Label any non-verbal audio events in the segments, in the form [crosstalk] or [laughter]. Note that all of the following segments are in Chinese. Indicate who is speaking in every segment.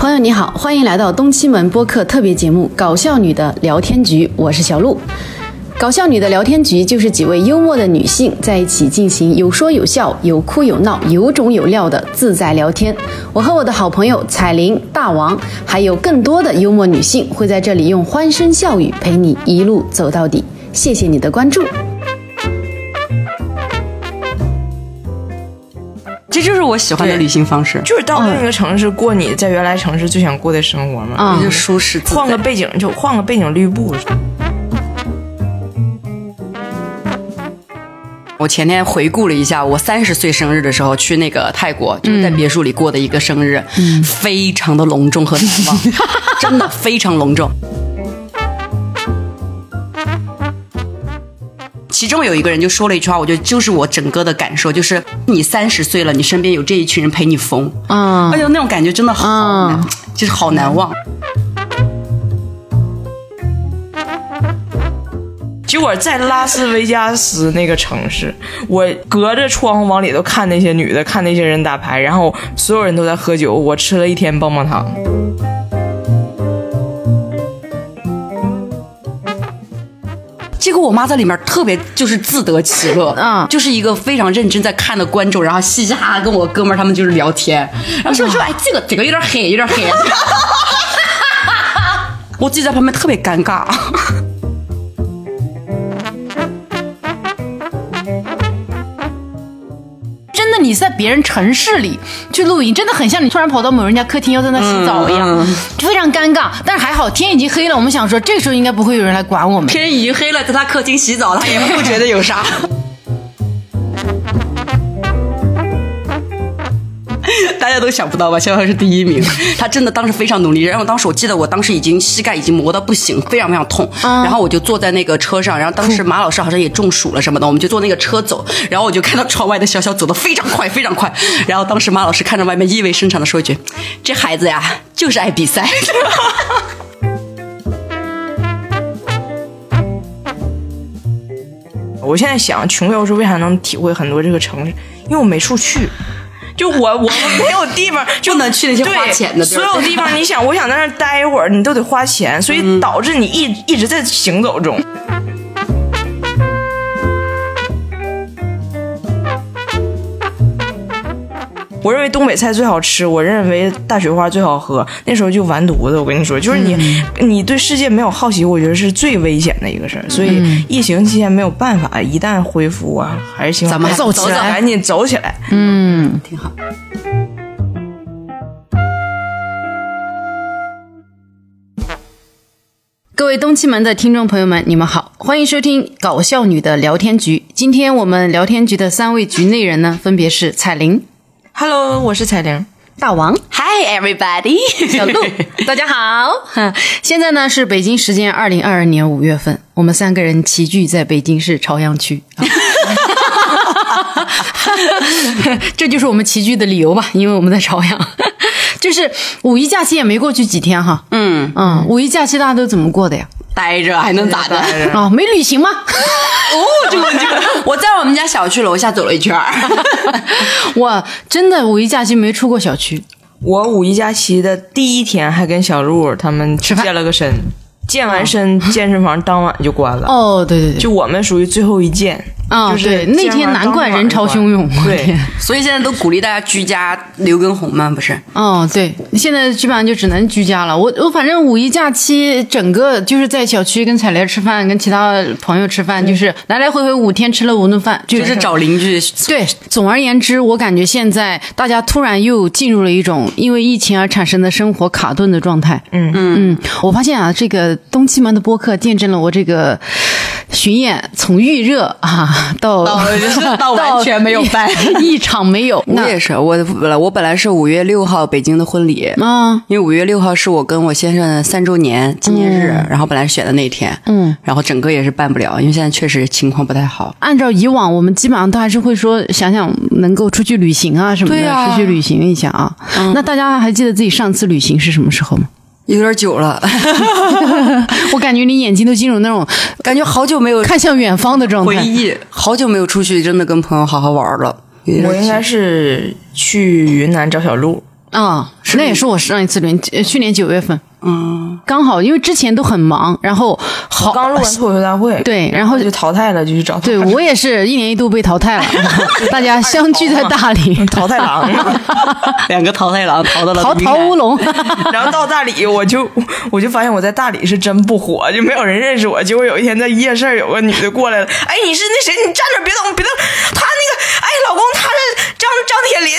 Speaker 1: 朋友你好，欢迎来到东七门播客特别节目《搞笑女的聊天局》，我是小鹿。搞笑女的聊天局就是几位幽默的女性在一起进行有说有笑、有哭有闹、有种有料的自在聊天。我和我的好朋友彩玲、大王，还有更多的幽默女性会在这里用欢声笑语陪你一路走到底。谢谢你的关注。
Speaker 2: 这就是我喜欢的旅行方式，
Speaker 3: 就是到另一个城市过你在原来城市最想过的生活嘛，
Speaker 1: 啊
Speaker 2: 就舒适。
Speaker 3: 换个背景就换个背景绿布。
Speaker 2: 我前天回顾了一下，我三十岁生日的时候去那个泰国，就是在别墅里过的一个生日，非常的隆重和难忘，[laughs] 真的非常隆重。其中有一个人就说了一句话，我觉得就是我整个的感受，就是你三十岁了，你身边有这一群人陪你疯，
Speaker 1: 嗯
Speaker 2: 哎呦，那种感觉真的好难，就是好难忘。
Speaker 3: 结果在拉斯维加斯那个城市，我隔着窗户往里头看那些女的，看那些人打牌，然后所有人都在喝酒，我吃了一天棒棒糖。
Speaker 2: 结果我妈在里面特别就是自得其乐，
Speaker 1: 嗯。
Speaker 2: 就是一个非常认真在看的观众，然后嘻嘻哈哈跟我哥们儿他们就是聊天，然后说说哎这个这个有点黑，有点黑，[laughs] 我自己在旁边特别尴尬。
Speaker 4: 你在别人城市里去露营，真的很像你突然跑到某人家客厅要在那洗澡一样，
Speaker 2: 嗯
Speaker 4: 就非常尴尬。但是还好天已经黑了，我们想说这个时候应该不会有人来管我们。
Speaker 2: 天已经黑了，在他客厅洗澡，他也不觉得有啥。大家都想不到吧？潇潇是第一名，他真的当时非常努力。然后当时我记得，我当时已经膝盖已经磨到不行，非常非常痛。然后我就坐在那个车上，然后当时马老师好像也中暑了什么的，我们就坐那个车走。然后我就看到窗外的潇潇走得非常快，非常快。然后当时马老师看着外面意味深长的说一句：“这孩子呀，就是爱比赛。[laughs] ”
Speaker 3: 我现在想，穷游是为啥能体会很多这个城市？因为我没处去。就我我们 [laughs] 没有地方，就
Speaker 2: 不能去那些
Speaker 3: 对
Speaker 2: 花钱的
Speaker 3: 所有地方，你想，我想在那儿待一会儿，你都得花钱，所以导致你一一直在行走中。我认为东北菜最好吃，我认为大雪花最好喝。那时候就完犊子，我跟你说，就是你，你对世界没有好奇，我觉得是最危险的一个事儿。所以疫情期间没有办法，一旦恢复啊，还是希望
Speaker 2: 咱们
Speaker 3: 走
Speaker 2: 走起来
Speaker 3: 赶紧走起来。
Speaker 4: 嗯，
Speaker 2: 挺好。
Speaker 1: 各位东七门的听众朋友们，你们好，欢迎收听搞笑女的聊天局。今天我们聊天局的三位局内人呢，分别是彩玲、
Speaker 3: Hello，我是彩玲。
Speaker 1: 大王、
Speaker 2: Hi everybody，[laughs]
Speaker 1: 小鹿，[laughs] 大家好。哈现在呢是北京时间二零二二年五月份，我们三个人齐聚在北京市朝阳区。啊 [laughs] 这就是我们齐聚的理由吧，因为我们在朝阳。就是五一假期也没过去几天哈，
Speaker 2: 嗯，
Speaker 1: 嗯，五一假期大家都怎么过的呀？
Speaker 2: 待着还能咋的？
Speaker 1: 啊、没旅行吗？[laughs]
Speaker 2: 哦，这个这个，我在我们家小区楼下走了一圈儿。[laughs]
Speaker 1: 我真的五一假期没出过小区。
Speaker 3: 我五一假期的第一天还跟小鹿他们
Speaker 1: 吃饭
Speaker 3: 健了个身，健完身健身房当晚就关了。
Speaker 1: 哦，对对对，
Speaker 3: 就我们属于最后一健
Speaker 1: 啊
Speaker 3: 就是
Speaker 1: 对那天难怪人潮汹涌
Speaker 3: 对，
Speaker 2: 所以现在都鼓励大家居家留根红嘛，不是？
Speaker 1: 哦，对，现在基本上就只能居家了。我我反正五一假期整个就是在小区跟彩莲吃饭，跟其他朋友吃饭，就是来来回回五天吃了五顿饭，就
Speaker 2: 就是找邻居。
Speaker 1: 对，总而言之，我感觉现在大家突然又进入了一种因为疫情而产生的生活卡顿的状态。
Speaker 3: 嗯
Speaker 1: 嗯，我发现啊，这个东七门的播客见证了我这个巡演从预热啊 [laughs] 到
Speaker 2: 到完全没有办 [laughs]
Speaker 1: 一场没有。
Speaker 2: 我也是，我本来我本来是五月六号北京的婚礼，
Speaker 1: 啊，
Speaker 2: 因为五月六号是我跟我先生的三周年纪念日，然后本来选的那天，
Speaker 1: 嗯，
Speaker 2: 然后整个也是办不了，因为现在确实情况不太好。
Speaker 1: 按照以往，我们基本上都还是会说想想能够出去旅行啊什么的，
Speaker 2: 啊
Speaker 1: 出去旅行一下啊。那大家还记得自己上次旅行是什么时候吗？
Speaker 2: 有点久了，[laughs]
Speaker 1: 我感觉你眼睛都进入那种
Speaker 2: 感觉好久没有
Speaker 1: 看向远方的状态。
Speaker 2: 回忆，好久没有出去真的跟朋友好好玩了。
Speaker 3: 我应该是去云南找小鹿，
Speaker 1: 啊，那也是我上一次去年九月份，
Speaker 2: 嗯，
Speaker 1: 刚好因为之前都很忙，然后好
Speaker 3: 刚录完脱口秀大会，
Speaker 1: 对，然后
Speaker 3: 就淘汰了，就去找他
Speaker 1: 对我也是一年一度被淘汰了，[laughs] 大家相聚在大理，
Speaker 3: 淘汰狼。[laughs]
Speaker 2: 两个淘汰狼淘到了
Speaker 1: 淘淘乌龙，[laughs]
Speaker 3: 然后到大理，我就我就发现我在大理是真不火，就没有人认识我。结果有一天在夜市有个女的过来了，哎，你是那谁？你站那别动，别动。她那个，哎，老公他是张张铁林。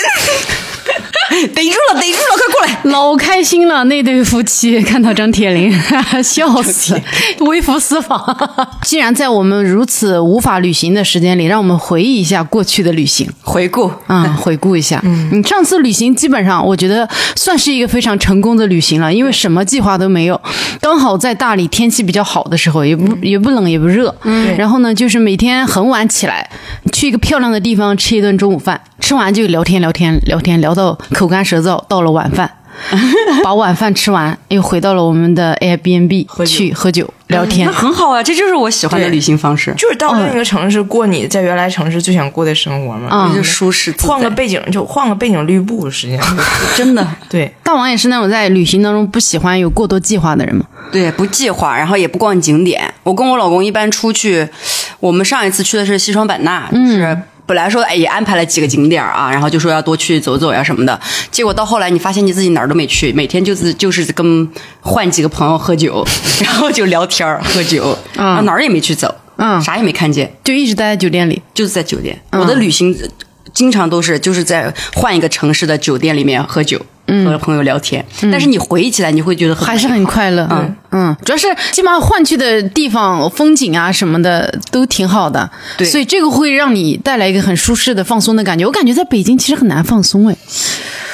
Speaker 2: 逮住了，逮住了，快过来！
Speaker 1: 老开心了，那对夫妻 [laughs] 看到张铁林，[laughs] 笑死，微服私访。[laughs] 既然在我们如此无法旅行的时间里，让我们回忆一下过去的旅行。
Speaker 2: 回顾，
Speaker 1: 嗯，回顾一下，嗯，你上次旅行基本上我觉得算是一个非常成功的旅行了，因为什么计划都没有，刚好在大理天气比较好的时候，也不、也不冷也不热，嗯，然后呢，就是每天很晚起来，去一个漂亮的地方吃一顿中午饭，吃完就聊天聊天聊天聊到口干舌燥，到了晚饭。[laughs] 把晚饭吃完，又回到了我们的 Airbnb 去喝酒聊天
Speaker 2: 那。[laughs] 很好啊，这就是我喜欢的旅行方式，
Speaker 3: 就是到另一个城市过你在原来城市最想过的生活嘛。
Speaker 1: 嗯
Speaker 2: 就舒适。
Speaker 3: 换个背景就换个背景绿布，实际上 [laughs]
Speaker 2: 真的
Speaker 3: 对。
Speaker 1: 大王也是那种在旅行当中不喜欢有过多计划的人嘛？
Speaker 2: 对，不计划，然后也不逛景点。我跟我老公一般出去，我们上一次去的是西双版纳，就是。本来说哎也安排了几个景点啊，然后就说要多去走走呀什么的，结果到后来你发现你自己哪儿都没去，每天就是就是跟换几个朋友喝酒，[laughs] 然后就聊天喝酒，然后哪儿也没去走，
Speaker 1: 嗯。
Speaker 2: 啥也没看见，
Speaker 1: 就一直待在酒店里。
Speaker 2: 就是在酒店。我的旅行经常都是就是在换一个城市的酒店里面喝酒，和朋友聊天。但是你回忆起来，你会觉得很
Speaker 1: 还是很快乐，嗯嗯，主要是基本上换去的地方风景啊什么的都挺好的，
Speaker 2: 对。
Speaker 1: 所以这个会让你带来一个很舒适的放松的感觉。我感觉在北京其实很难放松，哎，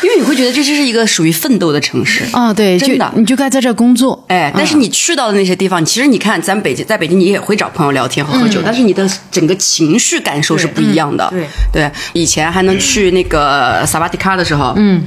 Speaker 2: 因为你会觉得这是一个属于奋斗的城市。
Speaker 1: 啊，对，
Speaker 2: 真的。
Speaker 1: 你就该在这儿工作，
Speaker 2: 哎，但是你去到的那些地方，其实你看，咱北京在北京，你也会找朋友聊天和喝酒，但是你的整个情绪感受是不一样的。
Speaker 3: 对。
Speaker 2: 对，以前还能去那个萨瓦迪卡的时候，嗯，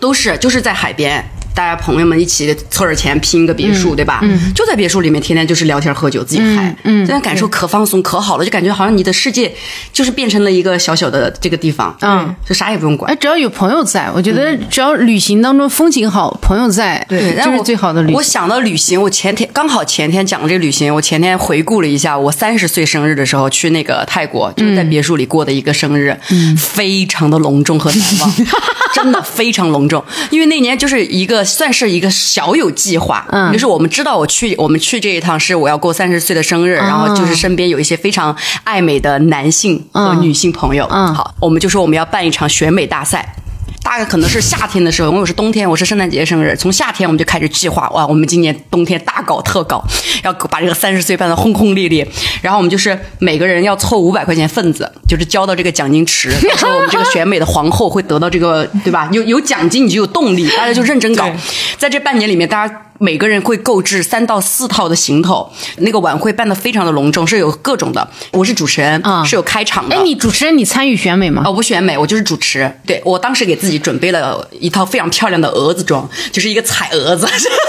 Speaker 2: 都是就是在海边。大家朋友们一起凑点钱拼一个别墅，对吧？就在别墅里面，天天就是聊天喝酒，自己嗨，嗯，现在感受可放松可好了，就感觉好像你的世界就是变成了一个小小的这个地方，
Speaker 1: 嗯，
Speaker 2: 就啥也不用管
Speaker 1: 哎，。只要有朋友在，我觉得只要旅行当中风景好，朋友在，
Speaker 2: 对，
Speaker 1: 就是最好的旅行。
Speaker 2: 我想到旅行，我前天刚好前天讲这个旅行，我前天回顾了一下，我三十岁生日的时候去那个泰国，就是在别墅里过的一个生日，嗯非常的隆重和难忘，[laughs] 真的非常隆重。因为那年就是一个算是一个小有计划，
Speaker 1: 嗯。
Speaker 2: 就是我们知道我去我们去这一趟是我要过三十岁的生日，然后就是身边有一些非常爱美的男性和女性朋友，
Speaker 1: 嗯。
Speaker 2: 好，我们就说我们要办一场选美大赛。大概可能是夏天的时候，因为我是冬天，我是圣诞节生日。从夏天我们就开始计划，哇，我们今年冬天大搞特搞，要把这个三十岁办得轰轰烈烈。然后我们就是每个人要凑五百块钱份子，就是交到这个奖金池。[laughs] 到时候我们这个选美的皇后会得到这个，对吧？有有奖金，你就有动力，大家就认真搞。在这半年里面，大家。每个人会购置三到四套的行头，那个晚会办得非常的隆重，是有各种的。我是主持人，
Speaker 1: 啊
Speaker 2: 是有开场的。
Speaker 1: 哎，你主持人，你参与选美吗？
Speaker 2: 哦，我不选美，我就是主持。对我当时给自己准备了一套非常漂亮的蛾子装，就是一个彩蛾子，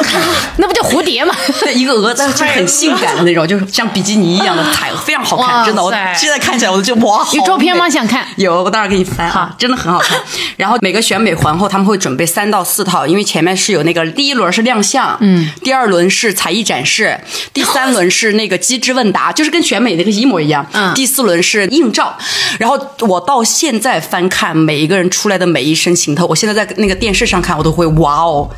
Speaker 2: [laughs]
Speaker 1: 那不叫蝴蝶吗？[laughs]
Speaker 2: 对，一个蛾子就很性感的那种，就是像比基尼一样的彩，非常好看，真的。我现在看起来我都觉得哇，
Speaker 1: 有照片吗？想看？
Speaker 2: 有，我待会儿给你翻啊，真的很好看。然后每个选美皇后他们会准备三到四套，因为前面是有那个第一轮是亮相，嗯，第二轮是才艺展示，第三轮是那个机智问答，就是跟选美那个一模一样，
Speaker 1: 嗯
Speaker 2: 第四轮是映照。然后我到现在翻看每一个人出来的每一身行头，我现在在那个电视上看，我都会哇哦。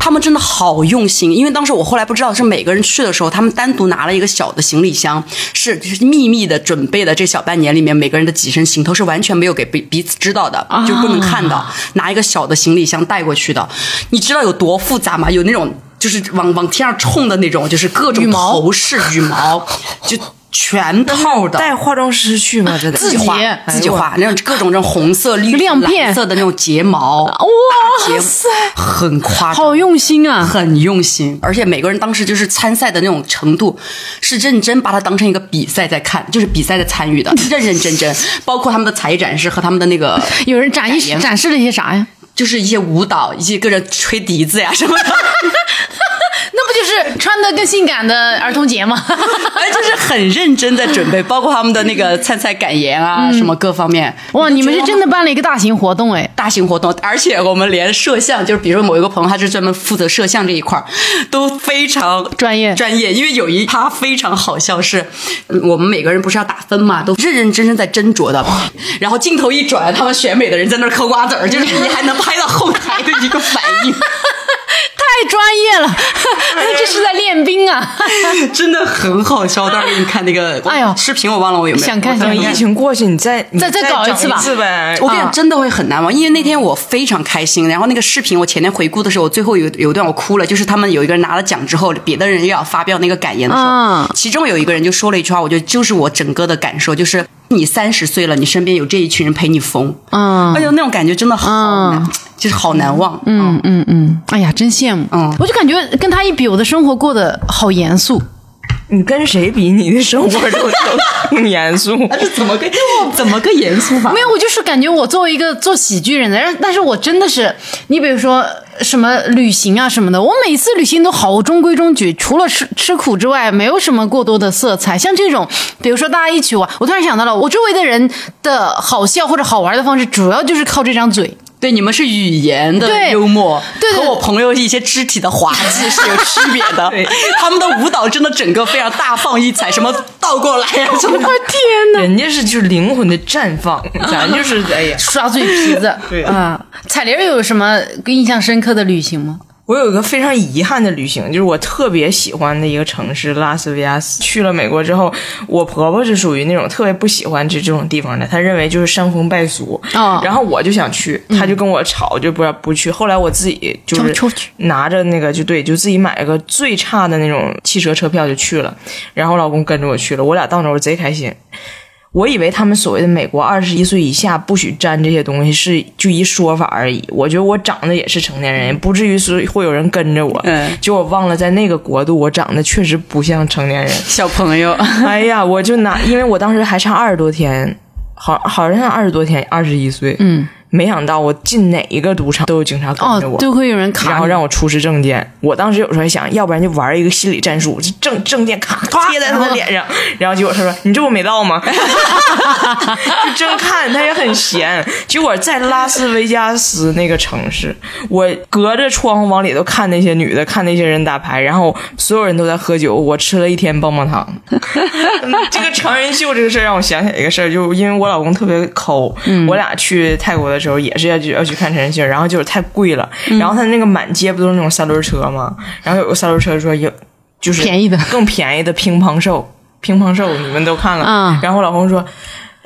Speaker 2: 他们真的好用心，因为当时我后来不知道是每个人去的时候，他们单独拿了一个小的行李箱，是就是秘密的准备的。这小半年里面，每个人的几身行头是完全没有给彼彼此知道的，就不能看到，拿一个小的行李箱带过去的。你知道有多复杂吗？有那种就是往往天上冲的那种，就是各种
Speaker 1: 毛
Speaker 2: 头饰、羽毛，就全套的。
Speaker 3: 带化妆师去吗？这得
Speaker 2: 自己画
Speaker 1: 自己，
Speaker 2: 画那种各种这种红色、绿、
Speaker 1: 亮片
Speaker 2: 蓝色的那种睫毛，哇塞很夸张，
Speaker 1: 好用心啊！
Speaker 2: 很用心，而且每个人当时就是参赛的那种程度，是认真把它当成一个比赛在看，就是比赛在参与的，[laughs] 认认真真，包括他们的才艺展示和他们的那个，
Speaker 1: 有人展一展示了一些啥呀？
Speaker 2: 就是一些舞蹈，一些个人吹笛子呀什么的。[laughs]
Speaker 1: 那不就是穿的更性感的儿童节吗？[laughs]
Speaker 2: 哎，就是很认真的准备，[laughs] 包括他们的那个参赛感言啊，什么各方面。
Speaker 1: 哇，你们是真的办了一个大型活动哎！
Speaker 2: 大型活动，而且我们连摄像，就是比如说某一个朋友，他是专门负责摄像这一块儿，都非常
Speaker 1: 专业
Speaker 2: 专业。因为有一趴非常好笑，是嗯我们每个人不是要打分嘛，都认认真真在斟酌的。然后镜头一转，他们选美的人在那儿嗑瓜子儿，就是你还能拍到后台的一个反应。[laughs]
Speaker 1: 太专业了，[laughs] 这是在练兵啊！[laughs]
Speaker 2: 真的很好笑，到时候给你看那个，
Speaker 1: 哎呦
Speaker 2: 视频我忘了我有没有。
Speaker 1: 想看
Speaker 2: 我
Speaker 3: 等疫情过去，你再
Speaker 1: 再再搞一次吧
Speaker 3: 整次呗。
Speaker 2: 我跟你讲，真的会很难忘，因为那天我非常开心。然后那个视频，我前天回顾的时候，我最后有有一段我哭了，就是他们有一个人拿了奖之后，别的人又要发表那个感言的时候，
Speaker 1: 嗯
Speaker 2: 其中有一个人就说了一句话，我觉得就是我整个的感受，就是你三十岁了，你身边有这一群人陪你疯，
Speaker 1: 嗯
Speaker 2: 哎呦，那种感觉真的好难，就是好难忘。
Speaker 1: 嗯嗯嗯，哎呀，真羡慕。
Speaker 2: 嗯
Speaker 1: 我就感觉跟他一比，我的生活过得好严肃。
Speaker 3: 你跟谁比，你的生活都都更严肃。[laughs]
Speaker 2: 这怎么个 [laughs] 怎么个严肃法？
Speaker 1: 没有，我就是感觉我作为一个做喜剧人的，但但是我真的是，你比如说什么旅行啊什么的，我每次旅行都好中规中矩，除了吃吃苦之外，没有什么过多的色彩。像这种，比如说大家一起玩，我突然想到了，我周围的人的好笑或者好玩的方式，主要就是靠这张嘴。
Speaker 2: 对，你们是语言的幽默，
Speaker 1: 对对
Speaker 2: 和我朋友一些肢体的滑稽是有区别的。[laughs]
Speaker 3: 对
Speaker 2: 他们的舞蹈真的整个非常大放异彩，什么倒过来呀、[laughs] 什么的。
Speaker 1: 天哪！
Speaker 3: 人家是就是灵魂的绽放，[laughs] 咱就是哎呀。
Speaker 1: 刷嘴皮子，
Speaker 3: 对
Speaker 1: 啊，彩玲有什么印象深刻的旅行吗？
Speaker 3: 我有一个非常遗憾的旅行，就是我特别喜欢的一个城市拉斯维加斯。去了美国之后，我婆婆是属于那种特别不喜欢这这种地方的，她认为就是伤风败俗。
Speaker 1: 哦
Speaker 3: 然后我就想去，她就跟我吵，就不要不去。后来我自己就是拿着那个就对，就自己买了个最差的那种汽车车票就去了，然后我老公跟着我去了，我俩到那儿我贼开心。我以为他们所谓的美国二十一岁以下不许沾这些东西是就一说法而已。我觉得我长得也是成年人，不至于是会有人跟着我。
Speaker 2: 嗯
Speaker 3: 就我忘了在那个国度，我长得确实不像成年人。
Speaker 2: 小朋友，[laughs]
Speaker 3: 哎呀，我就拿，因为我当时还差二十多天，好好像二十多天，二十一岁。
Speaker 1: 嗯，
Speaker 3: 没想到我进哪一个赌场都有警察跟着我，，
Speaker 1: 哦都会有人卡，
Speaker 3: 然后让我出示证件。我当时有时候还想，要不然就玩一个心理战术，就证证件咔贴在他的脸上，[laughs] 然后结果他说：“你这不没到吗？” [laughs] 就真看他也很闲。结果在拉斯维加斯那个城市，我隔着窗户往里头看那些女的，看那些人打牌，然后所有人都在喝酒，我吃了一天棒棒糖。[laughs] 嗯这个成人秀这个事儿让我想起来一个事儿，就因为我老公特别抠，我俩去泰国的时候也是要去要去看陈奕迅，然后就是太贵了，然后他那个满街不都是那种三轮车吗？然后有个三轮车说有就是
Speaker 1: 便宜的
Speaker 3: 更便宜的乒乓兽，乒乓兽你们都看了，
Speaker 1: 嗯
Speaker 3: 然后我老公说。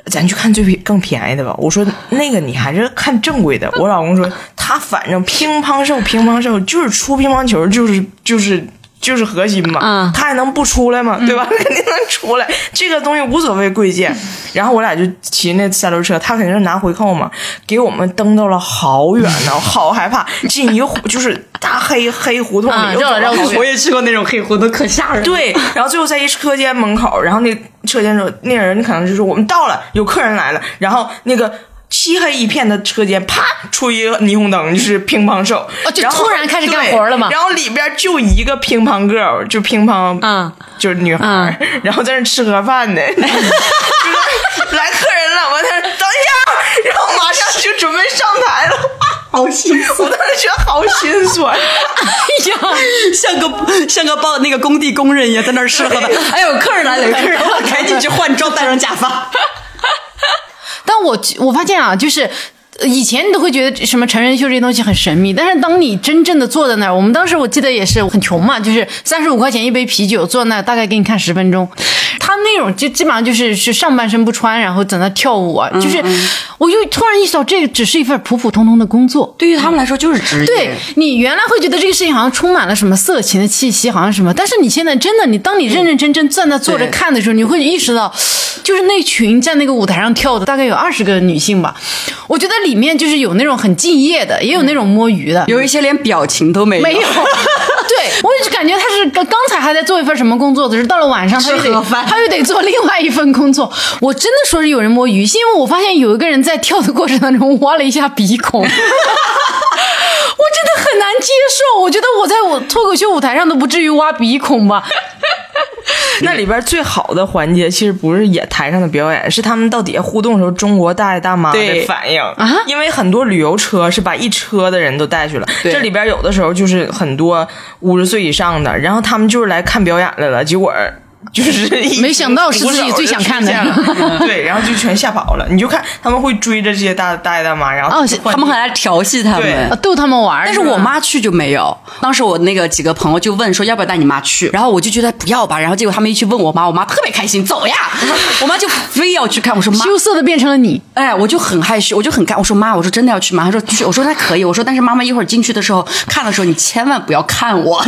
Speaker 3: 咱去看最便更便宜的吧。我说那个你还是看正规的。我老公说他反正乒乓兽乒乓兽就是出乒乓球就是就是就是核心嘛，
Speaker 1: 嗯
Speaker 3: 他还能不出来吗？对吧？[laughs] 肯定能出来，这个东西无所谓贵贱。然后我俩就骑那三轮车，他肯定是拿回扣嘛，给我们蹬到了好远呢，我 [laughs] 好害怕，进一个胡就是大黑黑胡同
Speaker 1: 绕来绕
Speaker 2: 我也去过那种黑胡同，可吓人。
Speaker 3: 对，然后最后在一车间门口，然后那车间说那人可能就说我们到了，有客人来了，然后那个。漆黑一片的车间，啪出一个霓虹灯，就是乒乓手，
Speaker 1: 哦就
Speaker 3: 然后
Speaker 1: 突然开始干活了嘛
Speaker 3: 然后里边就一个乒乓 girl，就乒乓，
Speaker 1: 嗯
Speaker 3: 就是女孩儿，然后在那吃盒饭呢，[laughs] 就是来客人了，我在那等一下，然后马上就准备上台了，
Speaker 2: 好心酸，
Speaker 3: 我当时觉得好心酸。
Speaker 1: 哎呀，
Speaker 2: 像个像个报那个工地工人一样，在那儿吃喝的。哎呦，客人来了，有客人来了，[laughs] 赶紧去换装，戴上假发。
Speaker 1: 但我我发现啊，就是。以前你都会觉得什么成人秀这些东西很神秘，但是当你真正的坐在那儿，我们当时我记得也是很穷嘛，就是三十五块钱一杯啤酒，坐那大概给你看十分钟。他那种就基本上就是是上半身不穿，然后在那跳舞，就是我就突然意识到这个只是一份普普通通的工作。
Speaker 2: 对于他们来说就是职业。
Speaker 1: 对你原来会觉得这个事情好像充满了什么色情的气息，好像什么，但是你现在真的，你当你认认真真站那坐着看的时候，你会意识到，就是那群在那个舞台上跳的大概有二十个女性吧，我觉得里面就是有那种很敬业的，也有那种摸鱼的，
Speaker 2: 有一些连表情都没有。
Speaker 1: 没有。[laughs] 对，我就感觉他是刚刚才还在做一份什么工作，只是到了晚上他又得他又得做另外一份工作。我真的说是有人摸鱼，是因为我发现有一个人在跳的过程当中挖了一下鼻孔。[laughs] 我真的很难接受。我觉得我在我脱口秀舞台上都不至于挖鼻孔吧？[laughs]
Speaker 3: 那里边最好的环节其实不是演台上的表演，是他们到底下互动的时候，中国大爷大妈的反应啊。因为很多旅游车是把一车的人都带去了，这里边有的时候就是很多五十岁以上的，然后他们就是来看表演来了，结果。[laughs] 就是
Speaker 1: 没想到是自己最想看的 [laughs]
Speaker 3: 对，然后就全吓跑了。你就看他们会追着这些大大爷大妈，然后
Speaker 1: 哦
Speaker 2: 他们还来调戏他们
Speaker 1: 啊。逗他们玩。
Speaker 2: 但是我妈去就没有。当时我那个几个朋友就问说要不要带你妈去，然后我就觉得不要吧。然后结果他们一去问我妈，我妈特别开心，走呀！[laughs] 我妈就非要去看。我说妈，
Speaker 1: 羞涩的变成了你。
Speaker 2: 哎，我就很害羞，我就很干。我说妈，我说真的要去吗？她说去。我说那可以。我说但是妈妈一会儿进去的时候看的时候，你千万不要看我。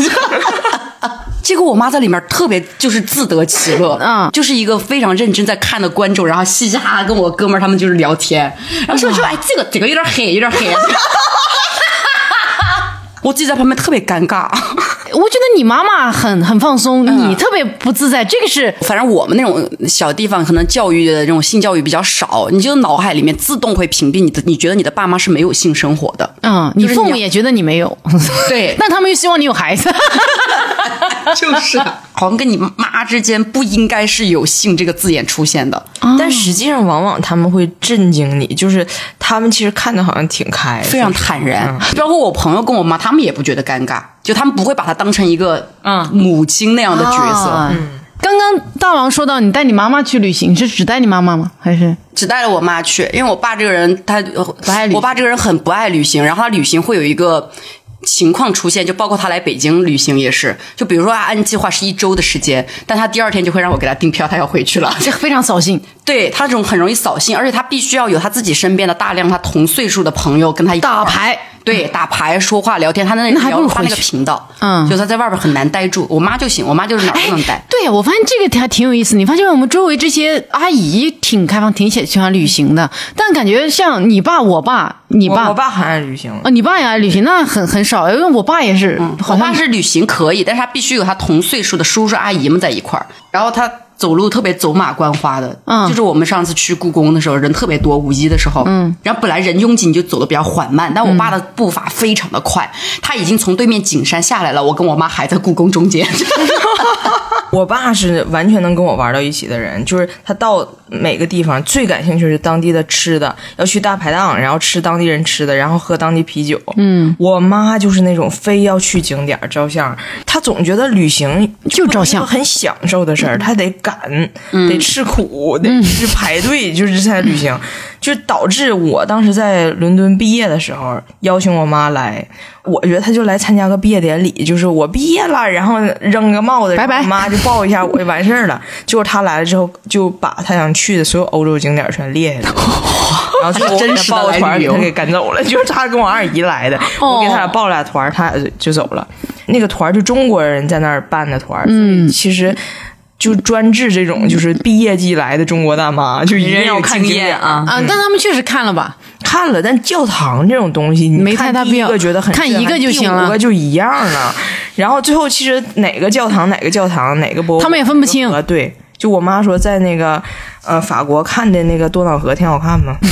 Speaker 2: 结果我妈在里面特别就是自得其乐，
Speaker 1: 嗯。
Speaker 2: 就是一个非常认真在看的观众，然后嘻嘻哈哈跟我哥们儿他们就是聊天，然后说说哎这个这个有点黑，有点黑。[laughs] 我自己在旁边特别尴尬，
Speaker 1: 我觉得你妈妈很很放松，你特别不自在，这个是
Speaker 2: 反正我们那种小地方，可能教育的这种性教育比较少，你就脑海里面自动会屏蔽你的，你觉得你的爸妈是没有性生活的，
Speaker 1: 嗯，你父母也觉得你没有，[laughs]
Speaker 2: 对。[laughs]
Speaker 1: 但他们又希望你有孩子。[laughs]
Speaker 2: 就是好像跟你妈之间不应该是有性这个字眼出现的，
Speaker 3: 但实际上往往他们会震惊你，就是他们其实看的好像挺开，
Speaker 2: 非常坦然。包括我朋友跟我妈，他们也不觉得尴尬，就他们不会把他当成一个
Speaker 1: 嗯
Speaker 2: 母亲那样的角色。
Speaker 1: 嗯刚刚大王说到你带你妈妈去旅行，是只带你妈妈吗？还是
Speaker 2: 只带了我妈去，因为我爸这个人他不
Speaker 1: 爱旅行
Speaker 2: 我爸这个人很不爱旅行，然后他旅行会有一个。情况出现，就包括他来北京旅行也是，就比如说他按计划是一周的时间，但他第二天就会让我给他订票，他要回去了。[laughs]
Speaker 1: 这非常扫兴？
Speaker 2: 对他这种很容易扫兴，而且他必须要有他自己身边的大量他同岁数的朋友跟他一
Speaker 1: 打牌，
Speaker 2: 对，打牌、说话、聊天，他那
Speaker 1: 那还不如
Speaker 2: 聊他那个频道，
Speaker 1: 嗯
Speaker 2: 就他在外边很难待住。我妈就行，我妈就是哪儿都能待。
Speaker 1: 对，我发现这个还挺有意思。你发现我们周围这些阿姨挺开放，挺喜喜欢旅行的，但感觉像你爸、我爸、你爸、
Speaker 3: 我我爸很爱旅行，
Speaker 1: 啊，你爸也爱旅行，那很很少，因为我爸也是，好
Speaker 2: 我爸是旅行可以，但是他必须有他同岁数的叔叔阿姨们在一块儿，然后他。走路特别走马观花的，
Speaker 1: 嗯。
Speaker 2: 就是我们上次去故宫的时候，人特别多，五一的时候，嗯，然后本来人拥挤，你就走的比较缓慢，但我爸的步伐非常的快，他已经从对面景山下来了，我跟我妈还在故宫中间，[laughs]
Speaker 3: 我爸是完全能跟我玩到一起的人，就是他到每个地方最感兴趣是当地的吃的，要去大排档，然后吃当地人吃的，然后喝当地啤酒。嗯，我妈就是那种非要去景点照相，她总觉得旅行
Speaker 1: 就照相
Speaker 3: 很享受的事儿，她得赶，得吃苦，得是排队，就是在旅行，就导致我当时在伦敦毕业的时候邀请我妈来。我觉得她就来参加个毕业典礼，就是我毕业了，然后扔个帽子，妈就抱一下我就完事儿了。结果她来了之后，就把她想去的所有欧洲景点全列下来了，[laughs] 然后就
Speaker 2: 真实的
Speaker 3: 抱个
Speaker 2: 来旅游
Speaker 3: 团儿给她给赶走了。就是她跟我二姨来的，我给她俩报俩团儿，他俩就就走了。那个团儿就中国人在那儿办的团其实。就专治这种就是毕业季来的中国大妈，就一定要看
Speaker 2: 经验啊。
Speaker 1: 啊，但他们确实看了吧？
Speaker 3: 看了，但教堂这种东西，你
Speaker 1: 没
Speaker 3: 看
Speaker 1: 太大必要。
Speaker 3: 第一个觉得很
Speaker 1: 看一个就行了。
Speaker 3: 第五个就一样了。然后最后其实哪个教堂哪个教堂哪个博物馆
Speaker 1: 他们也分不清。
Speaker 3: 啊对，就我妈说在那个呃法国看的那个多瑙河挺好看吗？[laughs]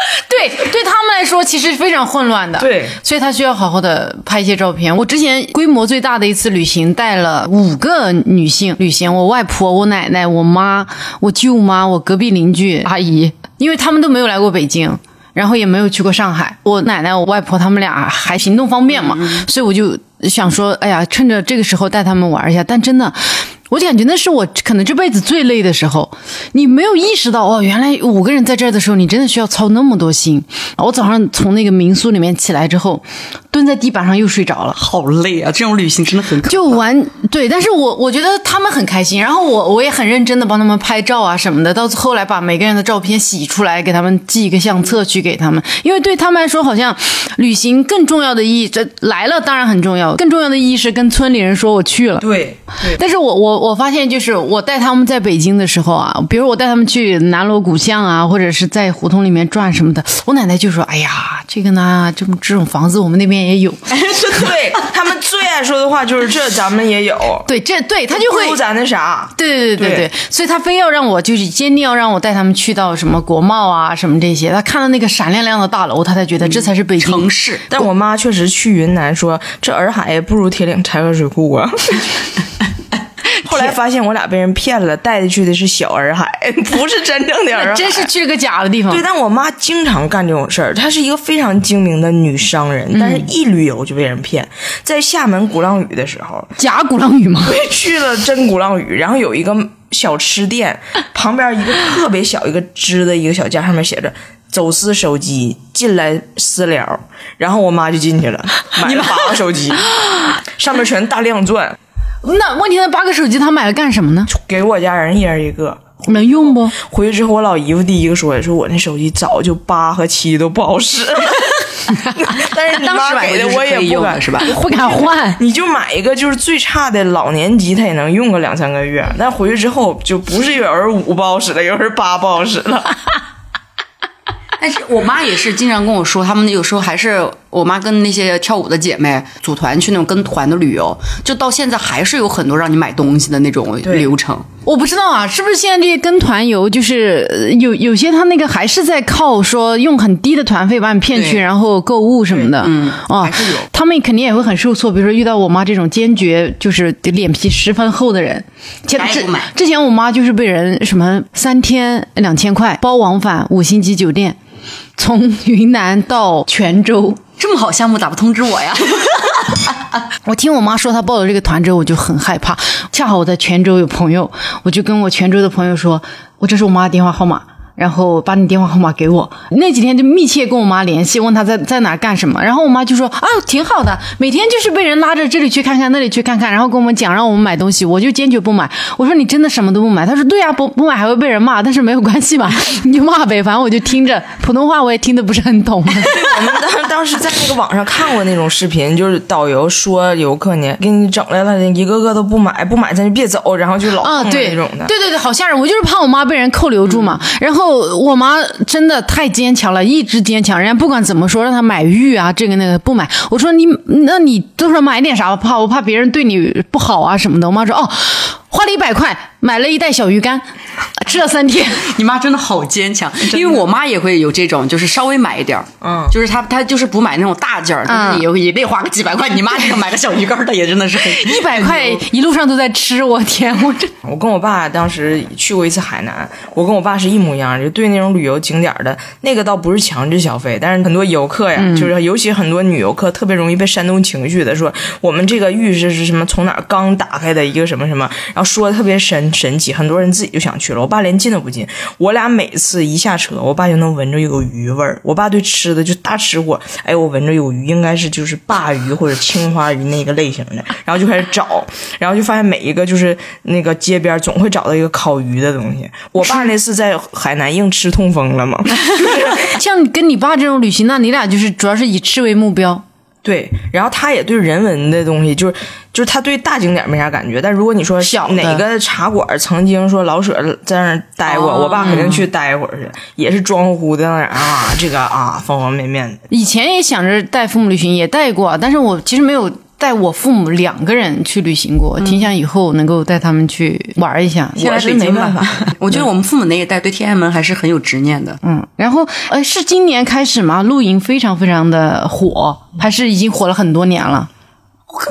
Speaker 3: [laughs]
Speaker 1: 对，对他们来说其实非常混乱的。
Speaker 3: 对
Speaker 1: 所以他需要好好的拍一些照片。我之前规模最大的一次旅行，带了五个女性旅行，我外婆、我奶奶、我妈、我舅妈、我隔壁邻居阿姨，因为他们都没有来过北京。然后也没有去过上海，我奶奶、我外婆他们俩还行动方便嘛，所以我就想说，哎呀，趁着这个时候带他们玩一下。但真的，我就感觉那是我可能这辈子最累的时候。你没有意识到哦，原来五个人在这儿的时候，你真的需要操那么多心。我早上从那个民宿里面起来之后，蹲在地板上又睡着了。
Speaker 2: 好累啊！这种旅行真的很可
Speaker 1: 就玩对，但是我我觉得他们很开心，然后我我也很认真的帮他们拍照啊什么的，到后来把每个人的照片洗出来，给他们寄一个相册去给他们，因为对他们来说，好像旅行更重要的意义，这来了当然很重要，更重要的意义是跟村里人说我去了。
Speaker 3: 对对，
Speaker 1: 但是我我我发现，就是我带他们在北京的时候啊，比如我带他们去南锣鼓巷啊，或者是在胡同里面转什么的，我奶奶就说：“哎呀，这个呢，这么这种房子我们那边也有。[laughs] ”
Speaker 3: 对他们最爱说的话就是这，咱们也有，[laughs]
Speaker 1: 对，这对他就会
Speaker 3: 不如咱那啥。
Speaker 1: 对对对对
Speaker 3: 对
Speaker 1: 对，所以他非要让我就是坚定要让我带他们去到什么国贸啊什么这些，他看到那个闪亮亮的大楼，他才觉得这才是北京。
Speaker 2: 城市。
Speaker 3: 但我妈确实去云南说，这洱海不如铁岭柴河水库啊。[laughs] 后来发现我俩被人骗了，带的去的是小洱海，[laughs] 不是真正的洱海。
Speaker 1: 真是去了个假的地方。
Speaker 3: 对，但我妈经常干这种事儿。她是一个非常精明的女商人，但是一旅游就被人骗。在厦门鼓浪屿的时候，
Speaker 1: 假鼓浪屿吗？
Speaker 3: 去了真鼓浪屿，然后有一个小吃店，旁边一个特别小一个支的一个小架，上面写着。走私手机进来私聊，然后我妈就进去了，买了八个手机，上面全大亮钻，
Speaker 1: 那问题那八个手机他买了干什么呢？
Speaker 3: 给我家人一人一个。
Speaker 1: 能用不？
Speaker 3: 回去之后，我老姨夫第一个说的，说我那手机早就八和七都不好使了。[laughs] 但是你
Speaker 2: 当时
Speaker 3: 妈给的
Speaker 2: 买的
Speaker 3: 我也不敢
Speaker 2: 是吧？[laughs]
Speaker 1: 不敢换。
Speaker 3: 你就买一个就是最差的老年机，它也能用个两三个月。但回去之后，就不是有人五不好使了，有人八不好使了。[laughs]
Speaker 2: 但是我妈也是经常跟我说，他们有时候还是我妈跟那些跳舞的姐妹组团去那种跟团的旅游，就到现在还是有很多让你买东西的那种流程。
Speaker 1: 我不知道啊，是不是现在这些跟团游，就是呃有有些他那个还是在靠说用很低的团费把你骗去，然后购物什么的，嗯哦，
Speaker 2: 还是有。
Speaker 1: 他们肯定也会很受挫。比如说遇到我妈这种坚决就是脸皮十分厚的人，前之前我妈就是被人什么三天两千块包往返五星级酒店，从云南到泉州。
Speaker 2: 这么好项目咋不通知我呀？[laughs]
Speaker 1: 我听我妈说她报了这个团之后，我就很害怕。恰好我在泉州有朋友，我就跟我泉州的朋友说，我这是我妈的电话号码。然后把你电话号码给我，那几天就密切跟我妈联系，问她在在哪干什么。然后我妈就说啊，挺好的，每天就是被人拉着这里去看看，那里去看看，然后跟我们讲让我们买东西，我就坚决不买。我说你真的什么都不买？她说对呀、不不买还会被人骂，但是没有关系吧，[laughs] 你就骂呗，反正我就听着普通话我也听得不是很懂。[laughs]
Speaker 3: 我们当当时在那个网上看过那种视频，就是导游说游客呢给你整来了，一个个都不买，不买咱就别走，然后就老
Speaker 1: 啊，对，
Speaker 3: 那种的。
Speaker 1: 对对对，好吓人！我就是怕我妈被人扣留住嘛。然后我妈真的太坚强了，一直坚强。人家不管怎么说，让她买玉啊，这个那个不买。我说你，那你都说买点啥？我怕我怕别人对你不好啊什么的。我妈说哦，花了一百块买了一袋小鱼干，吃了三天。[laughs]
Speaker 2: 你妈真的好坚强，因为我妈也会有这种，就是稍微买一点儿，
Speaker 3: 嗯
Speaker 2: 就是她她就是不买那种大件儿，但是也也得花个几百块。你妈这个买个小鱼干儿的也真的是 [laughs]
Speaker 1: 一百块一路上都在吃，我天，我这
Speaker 3: 我跟我爸当时去过一次海南，我跟我爸是一模一样，就对那种旅游景点的那个倒不是强制消费，但是很多游客呀，就是尤其很多女游客特别容易被煽动情绪的，说我们这个浴室是什么从哪儿刚打开的一个什么什么，然后说的特别神奇，很多人自己就想去了，我爸连进都不进。我俩每次一下车，我爸就能闻着有鱼味儿，我爸对吃的就大吃货，哎，我闻着有鱼，应该是就是鲅鱼或者青花鱼那个类型的，[laughs] 然后就开始找，然后就发现每一个就是那个街边总会找到一个烤鱼的东西。我爸那次在海南硬吃痛风了嘛，[laughs]
Speaker 1: 像跟你爸这种旅行，那你俩就是主要是以吃为目标。
Speaker 3: 对，然后他也对人文的东西，就是就是他对大景点没啥感觉，但如果你说
Speaker 1: 小
Speaker 3: 哪个茶馆曾经说老舍在那儿待过，
Speaker 2: 哦
Speaker 3: 我爸肯定去待一会儿去，也是装乎乎的在那儿啊，这个啊方方面面的。
Speaker 1: 以前也想着带父母旅行，也带过，但是我其实没有带我父母两个人去旅行过。挺想以后能够带他们去玩一下。
Speaker 3: 我是没办法，[laughs]
Speaker 2: 我觉得我们父母那一代对天安门还是很有执念的。
Speaker 1: 嗯，然后呃，是今年开始吗？露营非常非常的火，还是已经火了很多年了？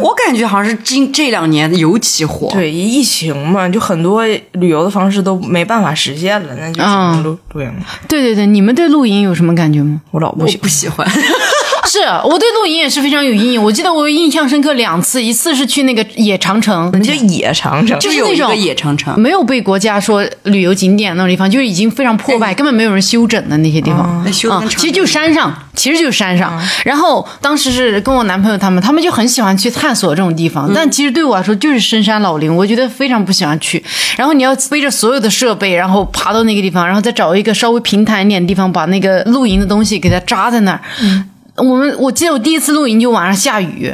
Speaker 2: 我感觉好像是今这两年尤其火。
Speaker 3: 对，疫情嘛，就很多旅游的方式都没办法实现了，那就只能露露营。
Speaker 1: 对对对，你们对露营有什么感觉吗？
Speaker 3: 我老不喜
Speaker 2: 我不喜欢，
Speaker 1: 是我对露营也是非常有阴影。我记得我印象深刻两次，一次是去那个野长城，
Speaker 3: 欢，叫野长城，
Speaker 1: 就是那种
Speaker 2: 野长城，
Speaker 1: 没有被国家说旅游景点那种地方，就是已经非常破败，根本没有人修整的那些地方。
Speaker 2: 那修
Speaker 1: 其实就山上，其实就是山上。然后当时是跟我男朋友他们，他们就很喜欢去探索这种地方，但其实对我来说就是深山老林，我觉得非常不喜欢去。然后你要背着所有的设备，然后爬到那个地方，然后再找一个稍微平坦一点的地方，把那个露营的东西给它扎在那儿。我们我记得我第一次露营就晚上下雨。